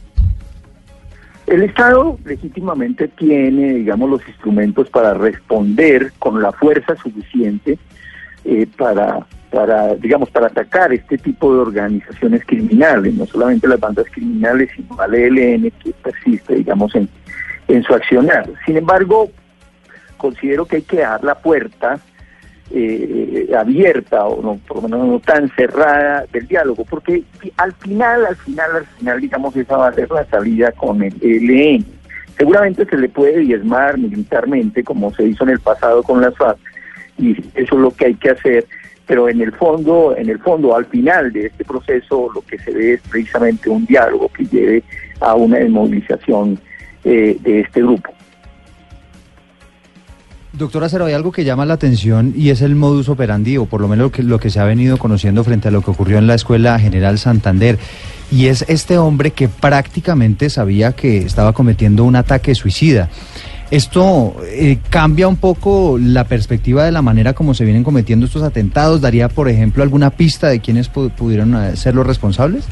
El Estado legítimamente tiene, digamos, los instrumentos para responder con la fuerza suficiente eh, para para, digamos, para atacar este tipo de organizaciones criminales, no solamente las bandas criminales, sino al ELN que persiste, digamos, en, en su accionar. Sin embargo, considero que hay que dejar la puerta eh, abierta o no, por lo menos no tan cerrada del diálogo, porque al final, al final, al final, digamos, esa va a ser la salida con el ELN. Seguramente se le puede diezmar militarmente, como se hizo en el pasado con las FARC, y eso es lo que hay que hacer pero en el fondo, en el fondo, al final de este proceso, lo que se ve es precisamente un diálogo que lleve a una desmovilización eh, de este grupo. Doctora Cero, hay algo que llama la atención y es el modus operandi, o por lo menos lo que, lo que se ha venido conociendo frente a lo que ocurrió en la Escuela General Santander. Y es este hombre que prácticamente sabía que estaba cometiendo un ataque suicida. ¿Esto eh, cambia un poco la perspectiva de la manera como se vienen cometiendo estos atentados? ¿Daría, por ejemplo, alguna pista de quiénes pu- pudieron eh, ser los responsables?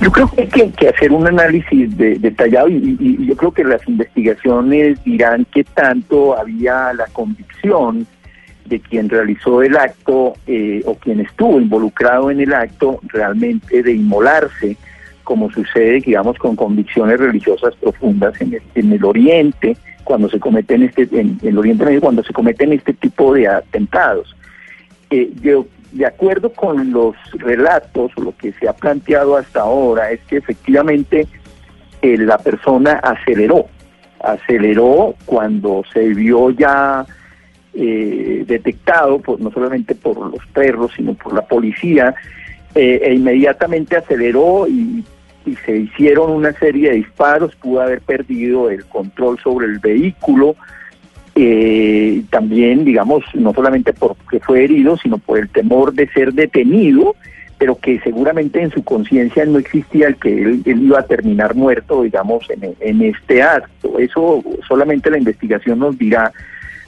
Yo creo que hay que, que hacer un análisis de- detallado y- y yo creo que las investigaciones dirán qué tanto había la convicción de quien realizó el acto eh, o quien estuvo involucrado en el acto realmente de inmolarse, como sucede, digamos, con convicciones religiosas profundas en el, en el Oriente, cuando se cometen este, en, el Oriente Medio, cuando se cometen este tipo de atentados. Eh, yo, de acuerdo con los relatos lo que se ha planteado hasta ahora, es que efectivamente eh, la persona aceleró, aceleró cuando se vio ya eh, detectado, por, no solamente por los perros, sino por la policía, e inmediatamente aceleró y, y se hicieron una serie de disparos, pudo haber perdido el control sobre el vehículo, eh, también, digamos, no solamente porque fue herido, sino por el temor de ser detenido, pero que seguramente en su conciencia no existía el que él, él iba a terminar muerto, digamos, en, en este acto. Eso solamente la investigación nos dirá,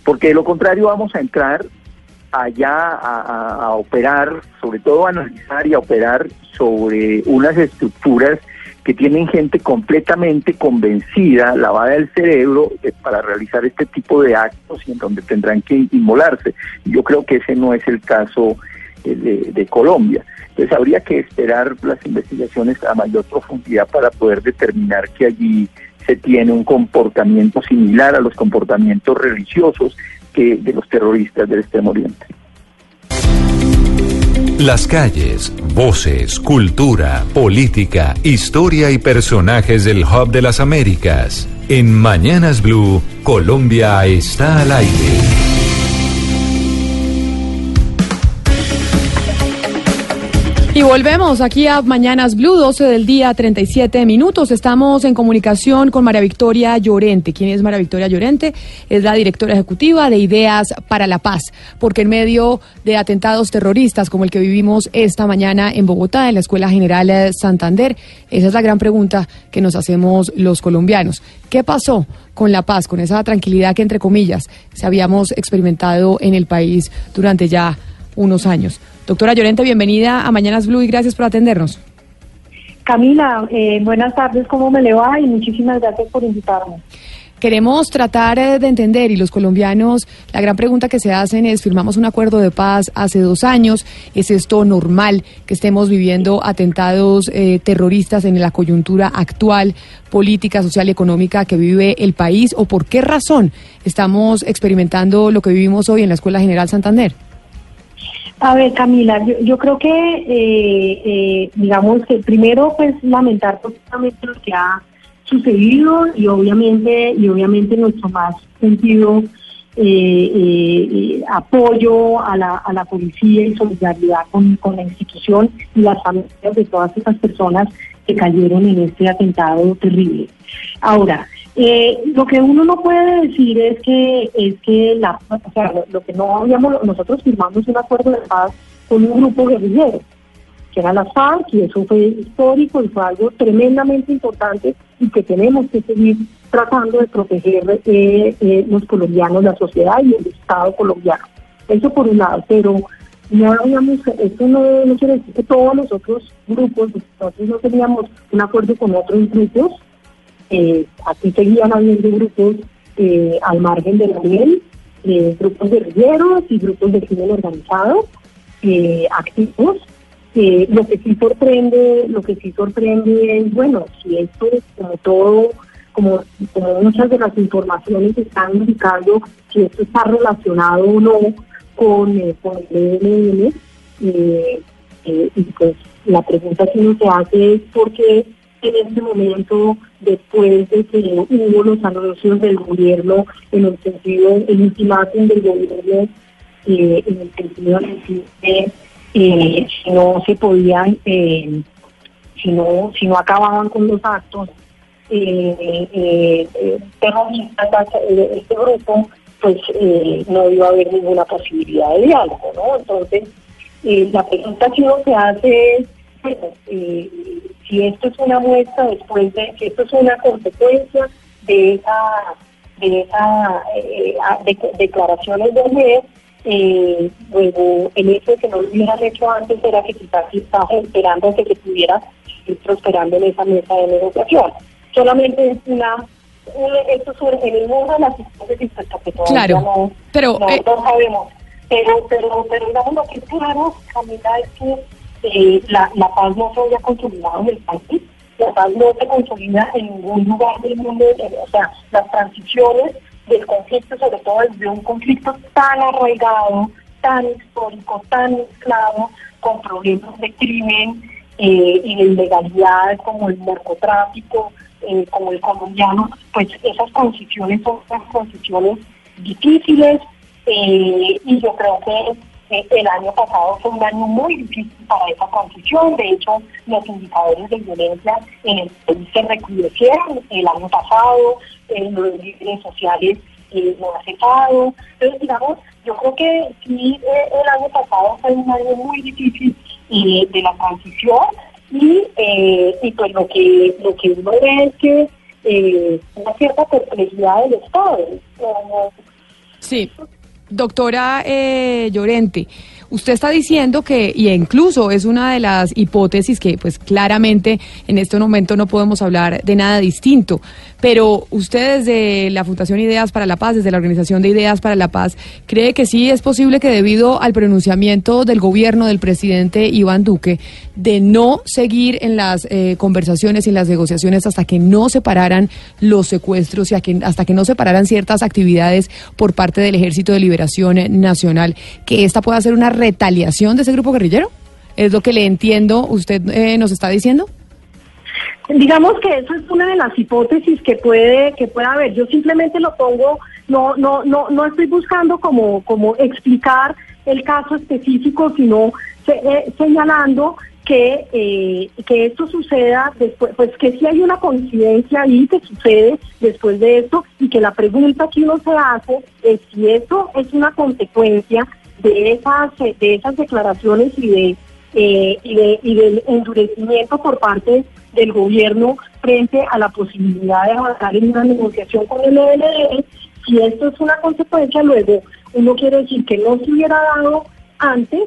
porque de lo contrario vamos a entrar allá a, operar, sobre todo a analizar y a operar sobre unas estructuras que tienen gente completamente convencida, lavada del cerebro, para realizar este tipo de actos y en donde tendrán que inmolarse. Yo creo que ese no es el caso eh, de, de Colombia. Entonces habría que esperar las investigaciones a mayor profundidad para poder determinar que allí se tiene un comportamiento similar a los comportamientos religiosos que de los terroristas del Extremo Oriente. Las calles, voces, cultura, política, historia y personajes del Hub de las Américas. En Mañanas Blue, Colombia está al aire. Y volvemos aquí a Mañanas Blue, 12 del día, 37 minutos. Estamos en comunicación con María Victoria Llorente. ¿Quién es María Victoria Llorente? Es la directora ejecutiva de Ideas para la Paz, porque en medio de atentados terroristas como el que vivimos esta mañana en Bogotá, en la Escuela General eh, Santander, esa es la gran pregunta que nos hacemos los colombianos. ¿Qué pasó con la paz, con esa tranquilidad que, entre comillas, se habíamos experimentado en el país durante ya unos años? Doctora Llorente, bienvenida a Mañanas Blue y gracias por atendernos. Camila, eh, buenas tardes, ¿cómo me le va? Y muchísimas gracias por invitarme. Queremos tratar eh, de entender, y los colombianos, la gran pregunta que se hacen es, firmamos un acuerdo de paz hace dos años, ¿es esto normal que estemos viviendo atentados eh, terroristas en la coyuntura actual, política, social y económica que vive el país? ¿O por qué razón estamos experimentando lo que vivimos hoy en la Escuela General Santander? A ver, Camila, yo, yo creo que, eh, eh, digamos que primero, pues lamentar profundamente lo que ha sucedido y obviamente, y obviamente nuestro más sentido eh, eh, eh, apoyo a la, a la policía y solidaridad con, con la institución y las familias de todas estas personas que cayeron en este atentado terrible. Ahora, eh, lo que uno no puede decir es que es que la, o sea, lo, que no habíamos, nosotros firmamos un acuerdo de paz con un grupo guerrillero, que era la FARC, y eso fue histórico y fue algo tremendamente importante y que tenemos que seguir tratando de proteger eh, eh, los colombianos, la sociedad y el Estado colombiano. Eso por un lado, pero no habíamos, esto no, no quiere decir que todos los otros grupos, nosotros no teníamos un acuerdo con otros grupos, eh, aquí seguían habiendo grupos eh, al margen de la ley, eh, grupos guerrilleros y grupos de crimen organizado eh, activos. Eh, lo que sí sorprende, lo que sí sorprende es, bueno, si esto es como todo, como, muchas de las informaciones están indicando si esto está relacionado o no con, eh, con el ELN, y pues la pregunta que uno se hace es por qué en este momento, después de que hubo los anuncios del gobierno en el sentido, el ultimátum del gobierno, eh, en el sentido de que eh, si no se podían, eh, si no si no acababan con los actos, eh, eh, terroristas, este grupo pues no iba a haber ninguna posibilidad de diálogo, ¿no? Entonces, la pregunta que uno se hace bueno, eh, si esto es una muestra después de, si esto es una consecuencia de esa, de esa eh, de, declaraciones de ayer, eh, luego el hecho de que no lo hubieran hecho antes era que quizás estaba esperando que se pudiera ir prosperando en esa mesa de negociación. Solamente es una esto es en el mundo de las hipótesis que todavía Claro, no, pero, no, eh, no sabemos. Pero, pero, pero digamos lo que claro, Camila, es que eh, la, la paz no se había consolidado en el país, la paz no se consolida en ningún lugar del mundo, eh, o sea, las transiciones del conflicto, sobre todo de un conflicto tan arraigado, tan histórico, tan mezclado, con problemas de crimen eh, y de ilegalidad como el narcotráfico, eh, como el colombiano, pues esas transiciones son transiciones difíciles eh, y yo creo que eh, el año pasado fue un año muy difícil para esa transición. De hecho, los indicadores de violencia en el país se recrudecieron el año pasado, los líderes sociales no ha cesado. Entonces, digamos, yo creo que sí, el año pasado fue un año muy difícil de la transición y, eh, y pues lo que, lo que uno ve es que eh, una cierta perplejidad del Estado. Sí, doctora eh, Llorente. Usted está diciendo que, y incluso es una de las hipótesis que pues claramente en este momento no podemos hablar de nada distinto, pero usted desde la Fundación Ideas para la Paz, desde la Organización de Ideas para la Paz, cree que sí es posible que debido al pronunciamiento del gobierno del presidente Iván Duque de no seguir en las eh, conversaciones y en las negociaciones hasta que no se pararan los secuestros y hasta que no se pararan ciertas actividades por parte del Ejército de Liberación Nacional, que esta pueda ser una retaliación de ese grupo guerrillero? ¿Es lo que le entiendo usted eh, nos está diciendo? Digamos que eso es una de las hipótesis que puede que pueda haber. Yo simplemente lo pongo, no no no no estoy buscando como como explicar el caso específico, sino eh, señalando que eh, que esto suceda después, pues que si hay una coincidencia ahí que sucede después de esto y que la pregunta que uno se hace es si eso es una consecuencia de esas de esas declaraciones y de eh, y de y del endurecimiento por parte del gobierno frente a la posibilidad de avanzar en una negociación con el ELN si esto es una consecuencia luego uno quiere decir que no se hubiera dado antes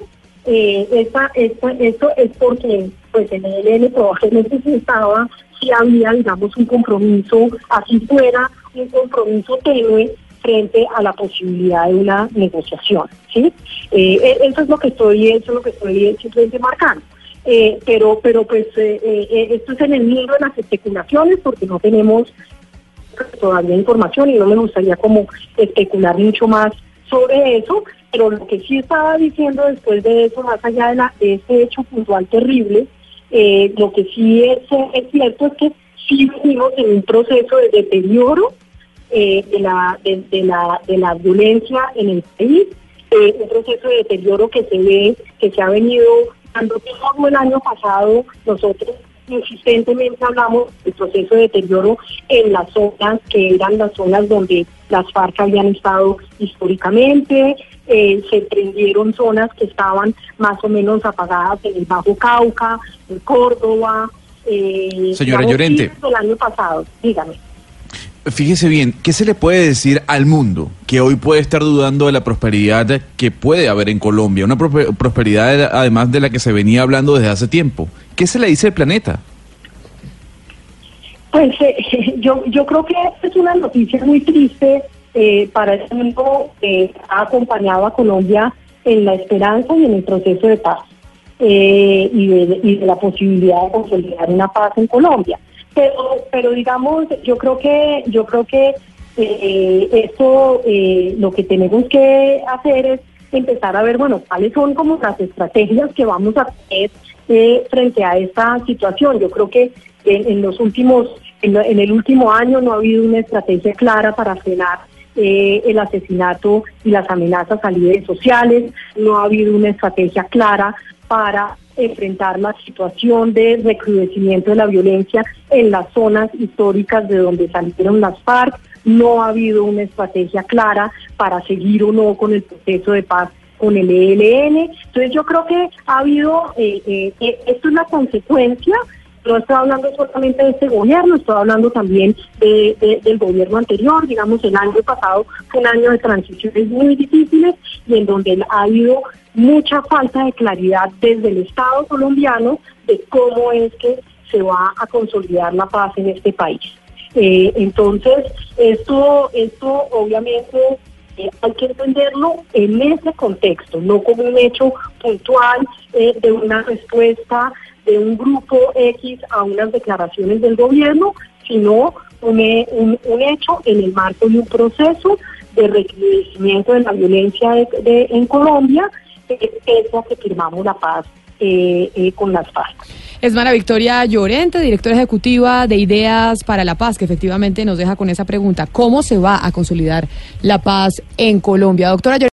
eh, esta, esta, esto es porque pues el ELN probablemente si estaba si había digamos un compromiso así fuera un compromiso tenue frente a la posibilidad de una negociación, ¿sí? Eh, e, eso es lo que estoy, eso es lo que estoy simplemente marcando. Eh, pero, pero pues eh, esto es en el mundo de las especulaciones porque no tenemos todavía información y no me gustaría como especular mucho más sobre eso, pero lo que sí estaba diciendo después de eso, más allá de, la, de ese hecho puntual terrible, lo que sí es, es cierto es que sí vivimos en un proceso de deterioro eh, de, la, de, la, de la violencia en el país, eh, un proceso de deterioro que se ve, que se ha venido dando todo el año pasado. Nosotros insistentemente hablamos del proceso de deterioro en las zonas que eran las zonas donde las FARC habían estado históricamente, eh, se prendieron zonas que estaban más o menos apagadas en el Bajo Cauca, en Córdoba. Señora Llorente. El año pasado, dígame. Fíjese bien, ¿qué se le puede decir al mundo que hoy puede estar dudando de la prosperidad que puede haber en Colombia? Una prosperidad además de la que se venía hablando desde hace tiempo. ¿Qué se le dice al planeta? Pues eh, yo, yo creo que es una noticia muy triste eh, para el mundo que ha acompañado a Colombia en la esperanza y en el proceso de paz eh, y, de, y de la posibilidad de consolidar una paz en Colombia. Pero, pero digamos, yo creo que, yo creo que eh, esto eh, lo que tenemos que hacer es empezar a ver, bueno, cuáles son como las estrategias que vamos a tener eh, frente a esta situación. Yo creo que en, los últimos, en, el último año no ha habido una estrategia clara para frenar el asesinato y las amenazas a líderes sociales, no ha habido una estrategia clara para enfrentar la situación de recrudecimiento de la violencia en las zonas históricas de donde salieron las FARC, no ha habido una estrategia clara para seguir o no con el proceso de paz con el ELN. Entonces yo creo que ha habido, eh, eh, eh, esto es la consecuencia, no estoy hablando solamente de este gobierno, estoy hablando también de, de- del gobierno anterior, digamos el año pasado fue un año de transiciones muy difíciles y en donde ha habido mucha falta de claridad desde el Estado colombiano de cómo es que se va a consolidar la paz en este país. Eh, entonces, esto, esto obviamente eh, hay que entenderlo en ese contexto, no como un hecho puntual eh, de una respuesta de un grupo X a unas declaraciones del gobierno, sino un, he- un- un hecho en el marco de un proceso de recrudecimiento de la violencia en Colombia, eh, pese a que firmamos la paz eh, eh, con las FARC. Es Mara Victoria Llorente, directora ejecutiva de Ideas para la Paz, que efectivamente nos deja con esa pregunta, ¿cómo se va a consolidar la paz en Colombia? Doctora Llorente.